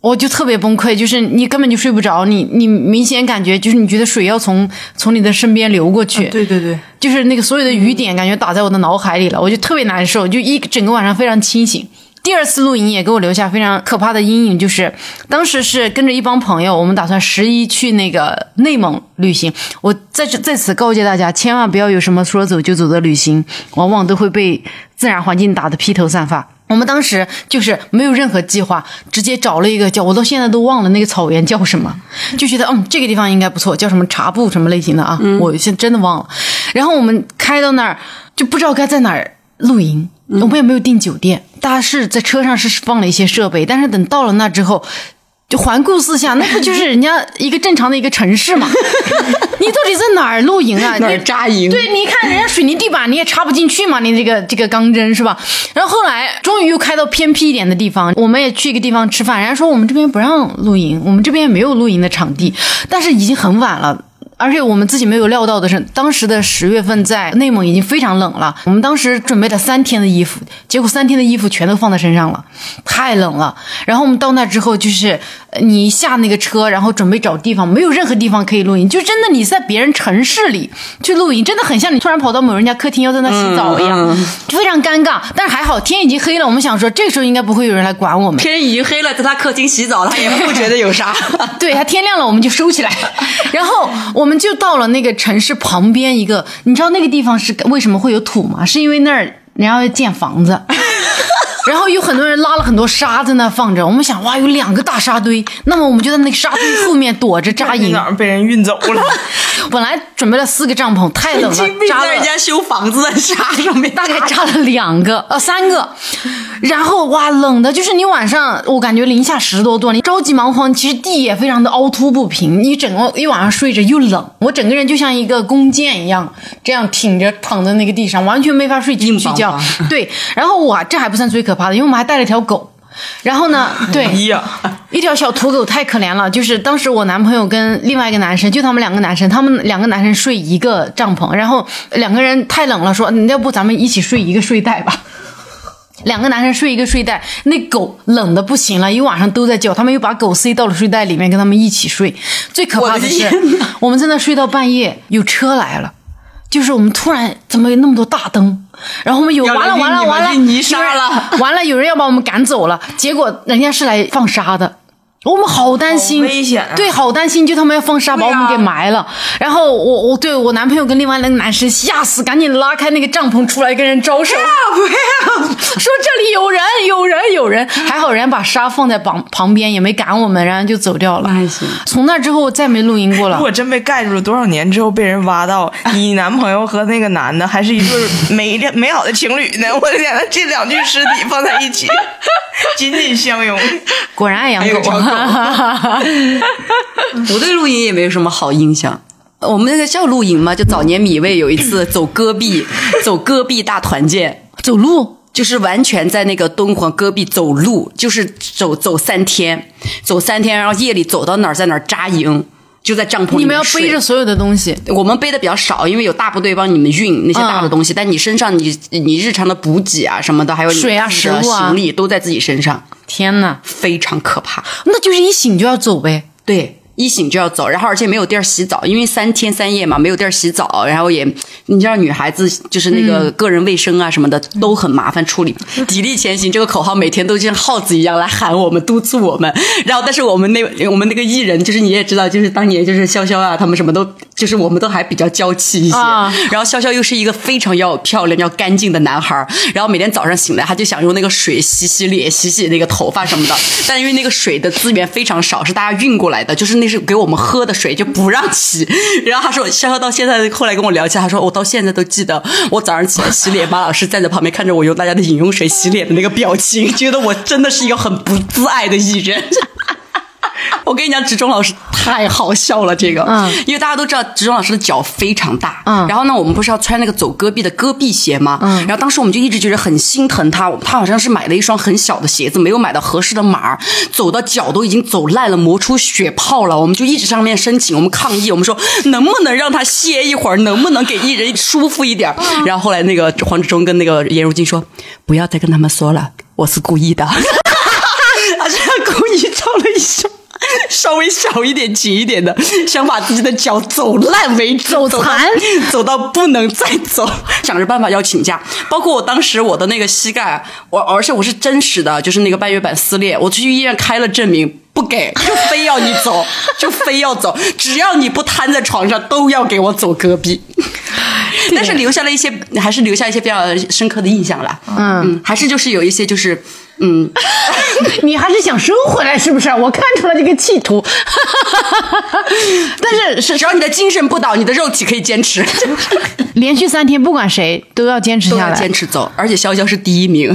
Speaker 1: 我就特别崩溃，就是你根本就睡不着，你你明显感觉就是你觉得水要从从你的身边流过去，
Speaker 3: 对对对，
Speaker 1: 就是那个所有的雨点感觉打在我的脑海里了，我就特别难受，就一整个晚上非常清醒。第二次露营也给我留下非常可怕的阴影，就是当时是跟着一帮朋友，我们打算十一去那个内蒙旅行。我在这在此告诫大家，千万不要有什么说走就走的旅行，往往都会被自然环境打得披头散发。我们当时就是没有任何计划，直接找了一个叫我到现在都忘了那个草原叫什么，就觉得嗯这个地方应该不错，叫什么茶布什么类型的啊，我现在真的忘了。然后我们开到那儿就不知道该在哪儿露营，我们也没有订酒店，大家是在车上是放了一些设备，但是等到了那之后。就环顾四下，那不就是人家一个正常的一个城市吗？[laughs] 你到底在哪儿露营啊？
Speaker 2: 哪儿扎营？
Speaker 1: 对，你看人家水泥地板，你也插不进去嘛，你这个 [laughs] 这个钢针是吧？然后后来终于又开到偏僻一点的地方，我们也去一个地方吃饭，人家说我们这边不让露营，我们这边也没有露营的场地，但是已经很晚了。而且我们自己没有料到的是，当时的十月份在内蒙已经非常冷了。我们当时准备了三天的衣服，结果三天的衣服全都放在身上了，太冷了。然后我们到那之后，就是你下那个车，然后准备找地方，没有任何地方可以露营，就真的你在别人城市里去露营，真的很像你突然跑到某人家客厅要在那洗澡一样，就非常尴尬。但是还好天已经黑了，我们想说这个时候应该不会有人来管我们。
Speaker 2: 天已经黑了，在他客厅洗澡，他也不觉得有啥。[laughs]
Speaker 1: 对，他天亮了，我们就收起来，[laughs] 然后我们就到了那个城市旁边一个，你知道那个地方是为什么会有土吗？是因为那儿人家要建房子。然后有很多人拉了很多沙在那放着，我们想哇，有两个大沙堆，那么我们就在那个沙堆后面躲着扎营。[laughs]
Speaker 3: 被人运走了？[laughs]
Speaker 1: 本来准备了四个帐篷，太冷了，[laughs] 扎了
Speaker 2: 在人家修房子的沙上面，
Speaker 1: 大概扎了两个呃三个，然后哇冷的，就是你晚上我感觉零下十多度，你着急忙慌，其实地也非常的凹凸不平，你整个一晚上睡着又冷，我整个人就像一个弓箭一样，这样挺着躺在那个地上，完全没法睡
Speaker 2: 硬邦
Speaker 1: 睡觉。对，然后我这还不算最可怕的，因为我们还带了条狗。然后呢？[laughs] 对，一条小土狗太可怜了。就是当时我男朋友跟另外一个男生，就他们两个男生，他们两个男生睡一个帐篷，然后两个人太冷了，说嗯要不咱们一起睡一个睡袋吧。两个男生睡一个睡袋，那狗冷的不行了，一晚上都在叫。他们又把狗塞到了睡袋里面，跟他们一起睡。最可怕的是
Speaker 2: 我的，
Speaker 1: 我们在那睡到半夜，有车来了，就是我们突然怎么有那么多大灯，然后我们有完了完了完了，
Speaker 2: 泥沙了 [laughs]
Speaker 1: 完了有人要把我们赶走了，结果人家是来放沙的。我们好担心，
Speaker 3: 危险啊
Speaker 1: 对，好担心，就他们要放沙把我们给埋了。然后我我对我男朋友跟另外那个男生吓死，赶紧拉开那个帐篷出来跟人招手，说这里有人，有人，有人。还好人家把沙放在旁旁边，也没赶我们，然后就走掉了。
Speaker 2: 那还行
Speaker 1: 从那之后再没露营过了
Speaker 3: 如。[laughs] 果真被盖住了，多少年之后被人挖到，你男朋友和那个男的还是一对美美好的情侣呢？[laughs] 我的天呐，这两具尸体放在一起，[laughs] 紧紧相拥。
Speaker 1: 果然爱养狗
Speaker 2: 还有条。[laughs] 我对露营也没有什么好印象。我们那个叫露营嘛，就早年米未有一次走戈壁，走戈壁大团建，
Speaker 1: 走路？
Speaker 2: 就是完全在那个敦煌戈壁走路，就是走走三天，走三天，然后夜里走到哪儿在哪儿扎营，就在帐篷里面
Speaker 1: 你们要背着所有的东西，
Speaker 2: 我们背的比较少，因为有大部队帮你们运那些大的东西，但你身上你你日常的补给啊什么的，还有你的
Speaker 1: 食物啊。
Speaker 2: 行李都在自己身上，
Speaker 1: 天哪，
Speaker 2: 非常可怕。
Speaker 1: 那就是一醒就要走呗。
Speaker 2: 对，一醒就要走，然后而且没有地儿洗澡，因为三天三夜嘛，没有地儿洗澡，然后也你知道女孩子就是那个个人卫生啊什么的、都很麻烦处理。[laughs] 砥砺前行这个口号每天都像耗子一样来喊我们、督促我们。然后，但是我们那我们那个艺人，就是你也知道，就是当年就是潇潇啊，他们什么都就是我们都还比较娇气一些。
Speaker 1: 啊
Speaker 2: 然后潇潇又是一个非常要漂亮、要干净的男孩儿，然后每天早上醒来，他就想用那个水洗洗脸、洗洗那个头发什么的。但因为那个水的资源非常少，是大家运过来的，就是那是给我们喝的水，就不让洗。然后他说，潇潇到现在后来跟我聊起来，他说我到现在都记得我早上起来洗脸，马老师站在旁边看着我用大家的饮用水洗脸的那个表情，觉得我真的是一个很不自爱的艺人。我跟你讲，植中老师太好笑了，这个，
Speaker 1: 嗯，
Speaker 2: 因为大家都知道植中老师的脚非常大，
Speaker 1: 嗯
Speaker 2: 然后呢，我们不是要穿那个走戈壁的戈壁鞋吗？嗯，然后当时我们就一直觉得很心疼他，他好像是买了一双很小的鞋子，没有买到合适的码，走到脚都已经走烂了，磨出血泡了，我们就一直上面申请，我们抗议，我们说能不能让他歇一会儿，能不能给艺人舒服一点儿？然后后来那个黄志忠跟那个颜如晶说，不要再跟他们说了，我是故意的。[laughs] [laughs] [laughs] 他是故意照了一双 [laughs] 稍微小一点、紧一点的，想把自己的脚走烂为止，
Speaker 1: 走残
Speaker 2: 走到 [laughs] 走到不能再走，想着办法要请假，包括我当时我的那个膝盖，我而且我是真实的，就是那个半月板撕裂，我去医院开了证明。不给，[laughs] 就非要你走，就非要走，只要你不瘫在床上，都要给我走隔壁。但是留下了一些，还是留下一些比较深刻的印象了。嗯，还是就是有一些就是，嗯，[laughs]
Speaker 1: 你还是想收回来是不是？我看出了这个企图。[laughs] 但是是
Speaker 2: 只要你的精神不倒，你的肉体可以坚持。[laughs]
Speaker 1: 连续三天，不管谁都要坚持下来，
Speaker 2: 坚持走。而且潇潇是第一名。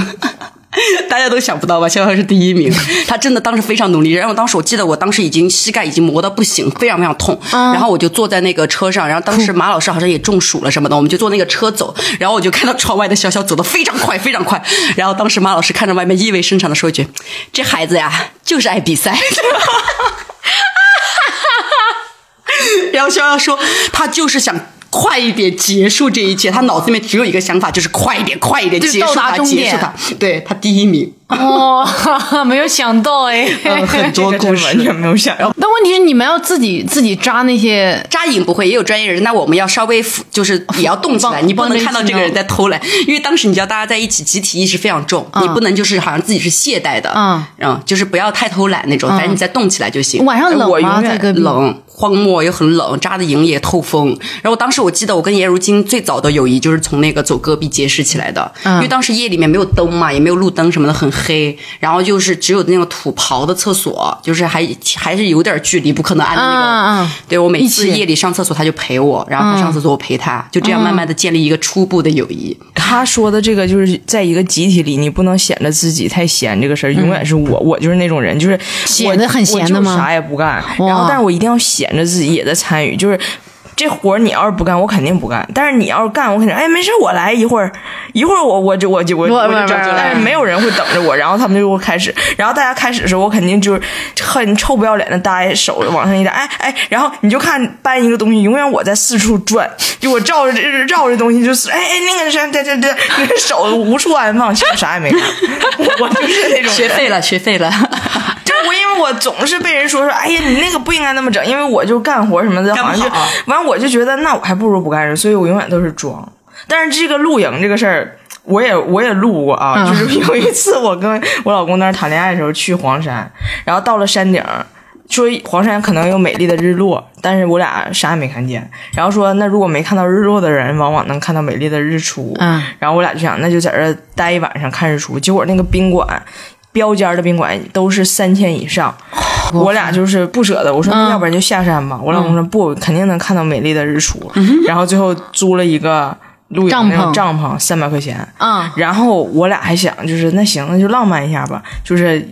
Speaker 2: [laughs] 大家都想不到吧？肖潇是第一名，他真的当时非常努力。然后当时我记得，我当时已经膝盖已经磨到不行，非常非常痛。然后我就坐在那个车上，然后当时马老师好像也中暑了什么的，我们就坐那个车走。然后我就看到窗外的肖潇走得非常快，非常快。然后当时马老师看着外面，意味深长的说一句：“这孩子呀，就是爱比赛。[laughs] ”然后肖潇说：“他就是想。”快一点结束这一切，他脑子里面只有一个想法，就是快一点，快一点结束他，结束他。对他第一名。
Speaker 1: 哦，[laughs] 没有想到哎，
Speaker 2: 很多故事
Speaker 3: 完全没有想到。
Speaker 1: 那问题是你们要自己自己扎那些
Speaker 2: 扎营不会，也有专业人。那我们要稍微就是也要动起来，你不能看到这个人在偷懒，因为当时你知道大家在一起，集体意识非常重，你不能就是好像自己是懈怠的，嗯，嗯，就是不要太偷懒那种，反正你再动起来就行。
Speaker 1: 晚上冷吗？
Speaker 2: 冷。荒漠又很冷，扎的营也透风。然后当时我记得我跟颜如晶最早的友谊就是从那个走戈壁结识起来的，因为当时夜里面没有灯嘛，也没有路灯什么的，很黑。然后就是只有那个土刨的厕所，就是还还是有点距离，不可能按那个。对我每次夜里上厕所他就陪我，然后他上厕所我陪他，就这样慢慢的建立一个初步的友谊。
Speaker 3: 他说的这个就是在一个集体里，你不能显得自己太闲，这个事儿永远是我，我就是那种人，就是
Speaker 1: 显得很闲的吗？
Speaker 3: 啥也不干，然后但是我一定要显。着自己也在参与，就是这活儿你要是不干，我肯定不干。但是你要是干，我肯定哎没事，我来一会儿，一会儿我我就我就我我就整。但是没有人会等着我，然后他们就会开始，然后大家开始的时候，我肯定就是很臭不要脸的搭手往上一搭，哎哎，然后你就看搬一个东西，永远我在四处转，就我照着这绕着东西就是哎哎那个啥对对对，手无处安放，其实啥也没干，[laughs] 我就是那种
Speaker 2: 学废了学废了。
Speaker 3: 我因为我总是被人说说，哎呀，你那个不应该那么整，因为我就干活什么的，好像就完，我就觉得那我还不如不干事，所以我永远都是装。但是这个露营这个事儿，我也我也露过啊，就是有一次我跟我老公那谈恋爱的时候去黄山，然后到了山顶，说黄山可能有美丽的日落，但是我俩啥也没看见。然后说那如果没看到日落的人，往往能看到美丽的日出。嗯，然后我俩就想那就在这待一晚上看日出。结果那个宾馆。标间的宾馆都是三千以上，我俩就是不舍得。我说要不然就下山吧。我老公说不，肯定能看到美丽的日出。然后最后租了一个露营那种帐篷，三百块钱。嗯，然后我俩还想就是那行，那就浪漫一下吧，就是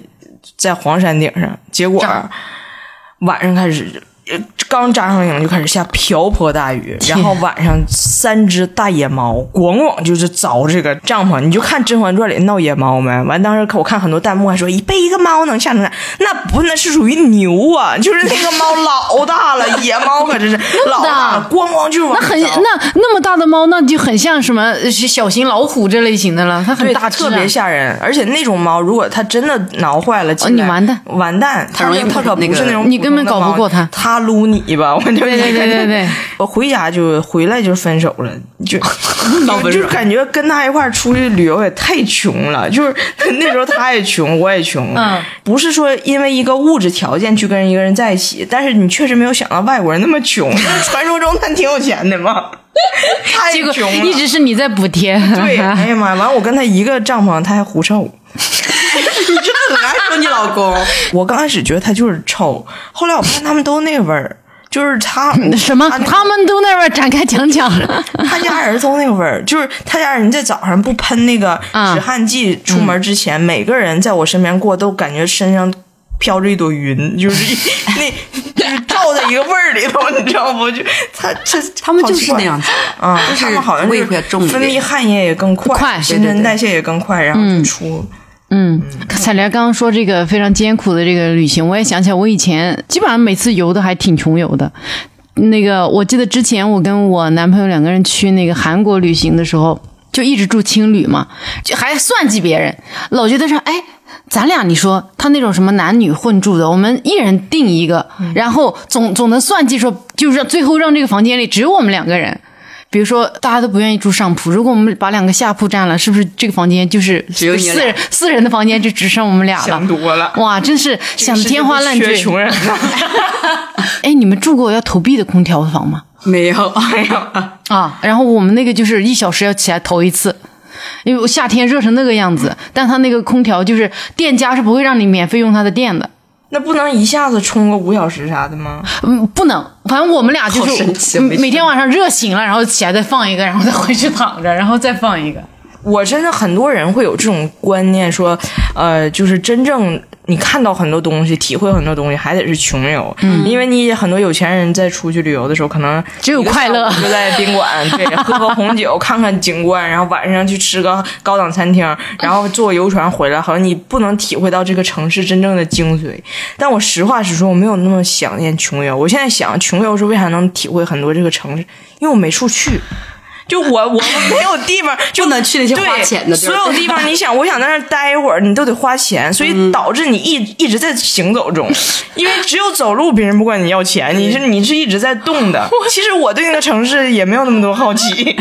Speaker 3: 在黄山顶上。结果晚上开始。刚扎上营就开始下瓢泼大雨，然后晚上三只大野猫咣咣就是凿这个帐篷，你就看《甄嬛传》里闹野猫没？完当时我看很多弹幕还说，一被一个猫能吓成啥？那不那是属于牛啊，就是那个猫老大了，[laughs] 野猫可真是老大，咣咣就是
Speaker 1: 那很那那么大的猫，那就很像什么小型老虎这类型的了，它很大，
Speaker 3: 特别吓人。而且那种猫，如果它真的挠坏了，
Speaker 1: 你完蛋，
Speaker 3: 完蛋，它它可不是那种
Speaker 1: 你根本搞不过它，
Speaker 3: 它撸你吧。我就
Speaker 1: 对对对对对，
Speaker 3: 我回家就回来就分手了，[laughs] 就就感觉跟他一块出去旅游也太穷了，就是 [laughs] 那时候他也穷，我也穷，嗯，不是说因为一个物质条件去跟一个人在一起，但是你确实没有想到外国人那么穷，[laughs] 传说中他挺有钱的嘛，太穷了，
Speaker 1: 一直是你在补贴，
Speaker 3: 对，哎呀妈呀，完我跟他一个帐篷，他还狐臭。
Speaker 2: 你老公，[laughs]
Speaker 3: 我刚开始觉得他就是臭，后来我看他们都那味儿。就是他 [laughs]
Speaker 1: 什么？他们都那边展开讲讲。[laughs]
Speaker 3: 他家人都那味儿，就是他家人在早上不喷那个止汗剂，出门之前，每个人在我身边过都感觉身上飘着一朵云，就是那就是罩在一个味儿里头，你知道不？就他这
Speaker 2: 他们就是那样子
Speaker 3: 啊，他们好像是分泌汗液也更快，新陈代谢也更快，然后就出。
Speaker 1: 嗯，彩莲刚刚说这个非常艰苦的这个旅行，我也想起来，我以前基本上每次游的还挺穷游的。那个我记得之前我跟我男朋友两个人去那个韩国旅行的时候，就一直住青旅嘛，就还算计别人，老觉得说，哎，咱俩你说他那种什么男女混住的，我们一人订一个，然后总总能算计说，就是最后让这个房间里只有我们两个人。比比如说大家都不愿意住上铺，如果我们把两个下铺占了，是不是这个房间就是
Speaker 2: 只有你
Speaker 1: 四人四人的房间就只剩我们俩了？
Speaker 3: 想多了
Speaker 1: 哇，真是想的天花乱坠。
Speaker 3: 缺穷人。[laughs]
Speaker 1: 哎，你们住过要投币的空调房吗？
Speaker 2: 没有，
Speaker 3: 没有，
Speaker 1: 啊，然后我们那个就是一小时要起来投一次，因为夏天热成那个样子，但它那个空调就是店家是不会让你免费用他的电的。
Speaker 3: 那不能一下子充个五小时啥的吗？
Speaker 1: 嗯，不能，反正我们俩就是每天晚上热醒了，然后起来再放一个，然后再回去躺着，然后再放一个。
Speaker 3: 我真的很多人会有这种观念，说，呃，就是真正你看到很多东西，体会很多东西，还得是穷游。嗯，因为你很多有钱人在出去旅游的时候，可能
Speaker 1: 只有快乐
Speaker 3: 就在宾馆，[laughs] 对，喝喝红酒，看看景观，然后晚上去吃个高档餐厅，然后坐游船回来，好像你不能体会到这个城市真正的精髓。但我实话实说，我没有那么想念穷游。我现在想，穷游是为啥能体会很多这个城市？因为我没处去。就我我没有地方，[laughs] 就
Speaker 2: 不能去那些花钱的地
Speaker 3: 所有地方，你想，[laughs] 我想在那儿待一会儿，你都得花钱，所以导致你一一直在行走中，[laughs] 因为只有走路别人不管你要钱，你是你是一直在动的。其实我对那个城市也没有那么多好奇，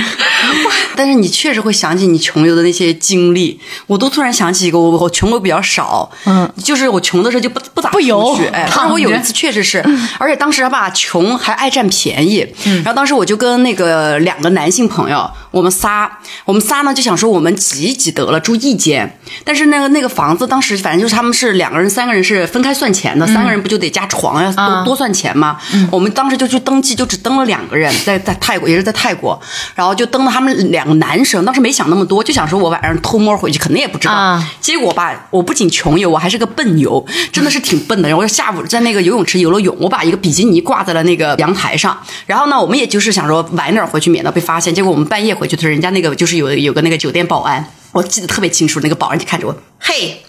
Speaker 2: 但是你确实会想起你穷游的那些经历，我都突然想起一个，我我穷游比较少，嗯，就是我穷的时候就不不咋
Speaker 1: 不游，
Speaker 2: 哎，但是我有一次确实是，而且当时吧穷还爱占便宜，嗯，然后当时我就跟那个两个男性朋朋友我们仨，我们仨呢就想说我们挤一挤得了，住一间，但是那个那个房子当时反正就是他们是两个人、三个人是分开算钱的，三个人不就得加床呀，
Speaker 1: 啊
Speaker 2: 多多算钱吗？我们当时就去登记，就只登了两个人，在在泰国也是在泰国，然后就登了他们两个男生，当时没想那么多，就想说我晚上偷摸回去，肯定也不知道。
Speaker 1: 啊
Speaker 2: 结果吧，我不仅穷游，我还是个笨游，真的是挺笨的。然后我下午在那个游泳池游了泳，我把一个比基尼挂在了那个阳台上，然后呢，我们也就是想说晚点回去，免得被发现。结果我们半夜回去的时候，人家那个就是有有个那个酒店保安，我记得特别清楚，那个保安就看着我，嘿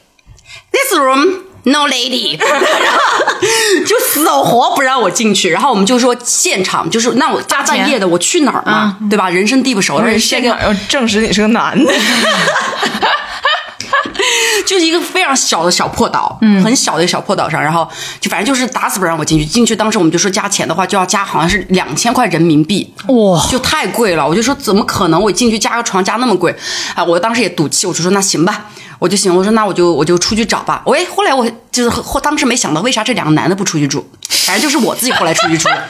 Speaker 2: ，this room。No lady，然 [laughs] 后 [laughs] 就死活不让我进去，然后我们就说现场就是那我大半夜的我去哪儿嘛，对吧？人生地不熟，而且这个
Speaker 3: 现场要证实你是个男的。[laughs]
Speaker 2: 就是一个非常小的小破岛，嗯，很小的一个小破岛上，然后就反正就是打死不让我进去。进去当时我们就说加钱的话就要加好像是两千块人民币，
Speaker 1: 哇
Speaker 2: 就太贵了。我就说怎么可能？我进去加个床加那么贵？啊，我当时也赌气，我就说那行吧。我就行，我说那我就我就出去找吧。喂，后来我就是后当时没想到为啥这两个男的不出去住，反正就是我自己后来出去住的。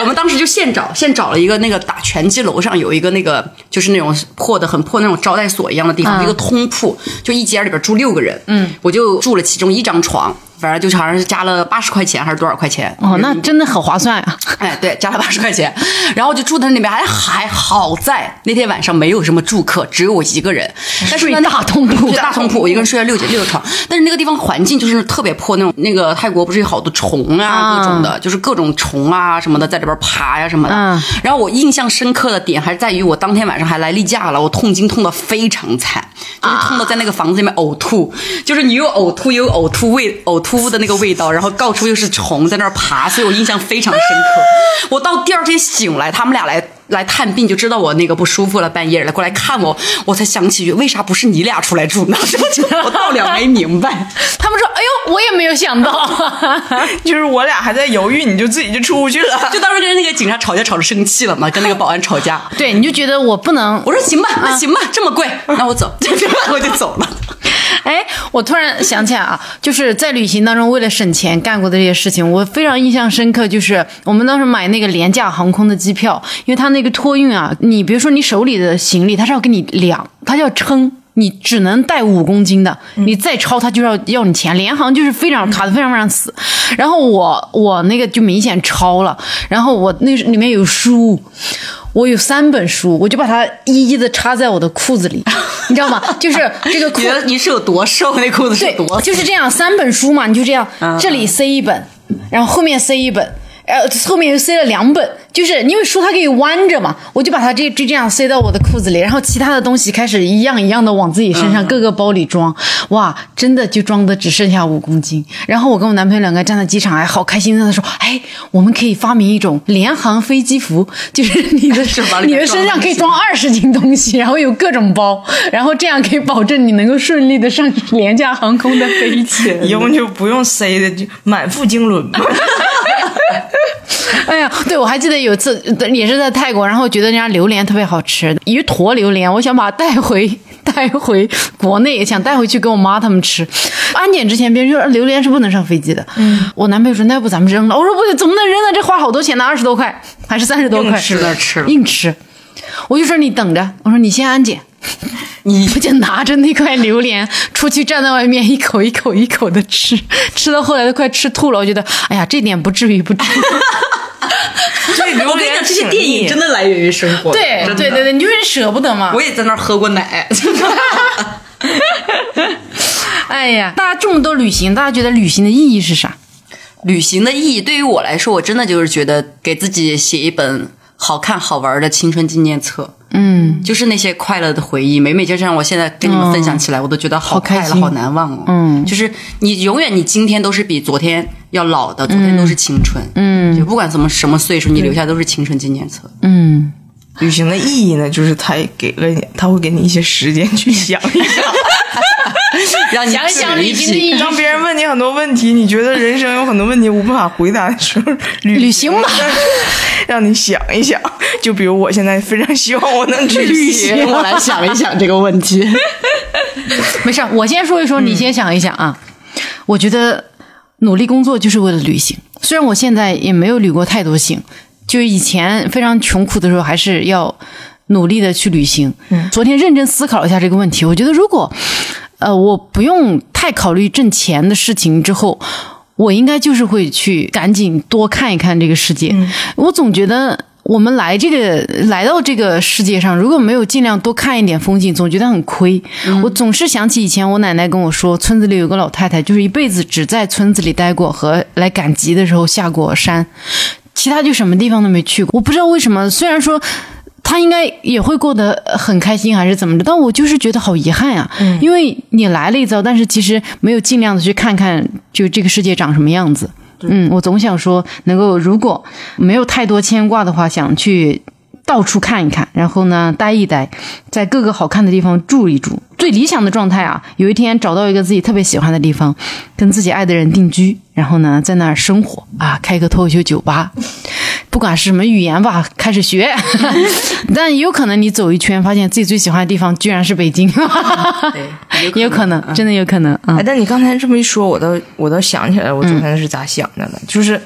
Speaker 2: 我们当时就现找现找了一个那个打拳击楼上有一个那个就是那种破的很破那种招待所一样的地方，
Speaker 1: 嗯
Speaker 2: 一个通铺，就一间里边住六个人。嗯，我就住了其中一张床，反正就好像是加了八十块钱还是多少块钱。
Speaker 1: 哦，那真的很划算啊！
Speaker 2: 哎，对，加了八十块钱，然后就住在那边，还还好在那天晚上没有什么住客，只有我一个人。但是
Speaker 1: 大通铺
Speaker 2: 大通铺，我一个人睡了六节六个床。但是那个地方环境就是特别破，那种那个泰国不是有好多虫啊，
Speaker 1: 啊
Speaker 2: 各种的，就是各种虫啊什么的在里边爬呀、什么的。
Speaker 1: 嗯
Speaker 2: 然后我印象深刻的点还是在于我当天晚上还来例假了，我痛经痛的非常惨，就是痛的在那个房子里面呕吐，就是你又呕吐又呕吐胃呕吐物的那个味道，然后到处又是虫在那儿爬，所以我印象非常深刻。我到第二天醒来，他们俩来。来探病就知道我那个不舒服了，半夜来过来看我，我才想起为啥不是你俩出来住呢？[laughs] 我到了没明白。
Speaker 1: 他们说：“哎呦，我也没有想到。[laughs]
Speaker 3: 就是我俩还在犹豫，你就自己就出去了。[laughs]
Speaker 2: 就当时跟那个警察吵架吵着生气了嘛，跟那个保安吵架。”
Speaker 1: 对，你就觉得我不能
Speaker 2: 我说行吧，那行吧，这么贵，那我走，我就走了。
Speaker 1: 哎，我突然想起来啊，就是在旅行当中为了省钱干过的这些事情，我非常印象深刻。就是我们当时买那个廉价航空的机票，因为他那个托运啊，你比如说你手里的行李，他是要给你量，他要称。你只能带五公斤的，你再超他就要要你钱。联航就是非常卡的非常非常死。然后我我那个就明显超了，然后我那里面有书，我有三本书，我就把它一一的插在我的裤子里，你知道吗？就是这个裤 [laughs]
Speaker 2: 你你是有多瘦？那裤子是
Speaker 1: 对
Speaker 2: 多，
Speaker 1: 就是这样，三本书嘛，你就这样，这里塞一本，然后后面塞一本。呃，后面又塞了两本，就是因为书它可以弯着嘛，我就把它这就这样塞到我的裤子里，然后其他的东西开始一样一样的往自己身上、各个包里装，哇，真的就装的只剩下五公斤。然后我跟我男朋友两个站在机场，哎好开心的说，哎，我们可以发明一种联航飞机服，就是你的 [laughs] 你的身上可以
Speaker 2: 装
Speaker 1: 装二十斤东西，然后有各种包，然后这样可以保证你能够顺利的上廉价航空的飞机。[laughs]
Speaker 3: 以后就不用塞的，就满腹经纶嘛。[laughs] [laughs]
Speaker 1: 哎呀，对，我还记得有一次也是在泰国，然后觉得人家榴莲特别好吃，一坨榴莲，我想把它带回带回国内，想带回去给我妈他们吃。安检之前，别人说榴莲是不能上飞机的。嗯，我男朋友说那要不咱们扔了，我说不对，怎么能扔呢？这花好多钱呢，二十多块还是三十多块？
Speaker 3: 硬吃
Speaker 2: 那吃了
Speaker 1: 硬吃。我就说你等着，我说你先安检。[laughs] 你不就拿着那块榴莲出去站在外面，一口一口一口的吃，[laughs] 吃到后来都快吃吐了。我觉得，哎呀，这点不至于，不至于。[laughs]
Speaker 3: 这榴莲
Speaker 2: 我跟你讲，这些电影真的来源于生活。
Speaker 1: 对对对对，你就是舍不得嘛。
Speaker 2: 我也在那儿喝过奶。
Speaker 1: 哎呀，大家这么多旅行，大家觉得旅行的意义是啥？
Speaker 2: 旅行的意义对于我来说，我真的就是觉得给自己写一本好看好玩的青春纪念册。
Speaker 1: 嗯，
Speaker 2: 就是那些快乐的回忆，每每就让我现在跟你们分享起来，我都觉得好快乐、
Speaker 1: 好
Speaker 2: 好难忘哦。
Speaker 1: 嗯。
Speaker 2: 就是你永远，你今天都是比昨天要老的，昨天都是青春。
Speaker 1: 嗯。
Speaker 2: 就不管怎么什么岁数，你留下都是青春纪念册。
Speaker 1: 嗯，
Speaker 3: 旅行的意义呢，就是他给了你，他会给你一些时间去想一想。[laughs]
Speaker 2: 让你
Speaker 1: 想一想旅行的意义
Speaker 3: 当别人问你很多问题，你觉得人生有很多问题无法回答的时候，旅
Speaker 1: 旅行吧
Speaker 3: 让你想一想。就比如我现在非常希望我能去旅行，
Speaker 2: 我来想一想这个问题。[laughs]
Speaker 1: 没事儿，我先说一说，你先想一想啊。我觉得努力工作就是为了旅行，虽然我现在也没有旅过太多行，就是以前非常穷苦的时候，还是要努力的去旅行。昨天认真思考了一下这个问题，我觉得如果呃我不用太考虑挣钱的事情之后。我应该就是会去赶紧多看一看这个世界。我总觉得我们来这个来到这个世界上，如果没有尽量多看一点风景，总觉得很亏。我总是想起以前我奶奶跟我说，村子里有个老太太，就是一辈子只在村子里待过，和来赶集的时候下过山，其他就什么地方都没去过。我不知道为什么，虽然说。他应该也会过得很开心，还是怎么着？但我就是觉得好遗憾呀、因为你来了一遭，但是其实没有尽量的去看看，就这个世界长什么样子。嗯，我总想说，能够如果没有太多牵挂的话，想去到处看一看，然后呢待一待，在各个好看的地方住一住。最理想的状态啊，有一天找到一个自己特别喜欢的地方，跟自己爱的人定居，然后呢在那儿生活啊，开个脱口秀酒吧，不管是什么语言吧，开始学。[laughs] 但有可能你走一圈，发现自己最喜欢的地方居然是北京，[laughs]
Speaker 2: 对，
Speaker 1: 也 [laughs] 有可能，真的有可能啊
Speaker 3: 哎，。但你刚才这么一说，我倒我倒想起来，我昨天是咋想的了，就是。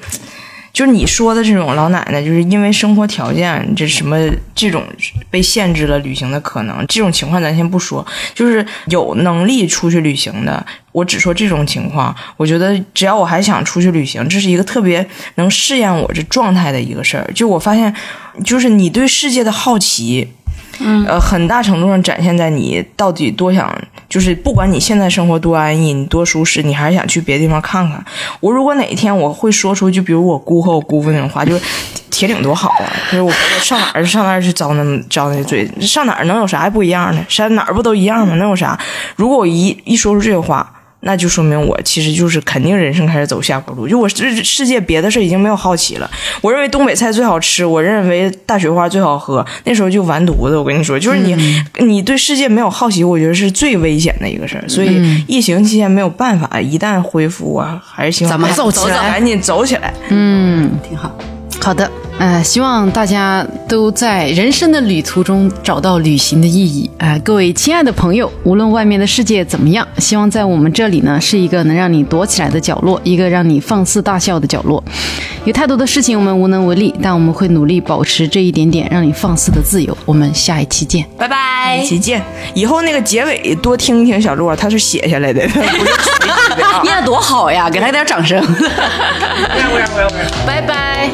Speaker 3: 就是你说的这种老奶奶，就是因为生活条件这什么这种被限制了旅行的可能，这种情况咱先不说。就是有能力出去旅行的，我只说这种情况，我觉得只要我还想出去旅行，这是一个特别能试验我这状态的一个事儿。就我发现，就是你对世界的好奇，呃，很大程度上展现在你到底多想，就是不管你现在生活多安逸，你多舒适，你还是想去别的地方看看。我如果哪一天我会说出，就比如我姑和我姑父那种话，就是铁岭多好啊，就是我上哪儿上哪儿去遭那么遭那嘴，上哪儿能有啥不一样的？山哪儿不都一样吗？能有啥？如果我一一说出这个话。那就说明我其实就是肯定人生开始走下坡路，就我世世界别的事已经没有好奇了。我认为东北菜最好吃，我认为大雪花最好喝，那时候就完犊子。我跟你说，就是你、你对世界没有好奇，我觉得是最危险的一个事儿。所以疫情期间没有办法，一旦恢复啊，还是希望
Speaker 2: 咱们走起来
Speaker 3: 赶紧走起来。
Speaker 2: 嗯挺好。
Speaker 1: 好的，呃，希望大家都在人生的旅途中找到旅行的意义。啊、各位亲爱的朋友，无论外面的世界怎么样，希望在我们这里呢，是一个能让你躲起来的角落，一个让你放肆大笑的角落。有太多的事情我们无能为力，但我们会努力保持这一点点让你放肆的自由。我们下一期见。
Speaker 2: 拜拜
Speaker 3: 一。起见，以后那个结尾多听一听小鹿啊，他是写下来的。[laughs] [laughs]
Speaker 2: 念的多好呀，给他点掌声。[laughs]
Speaker 1: 拜拜。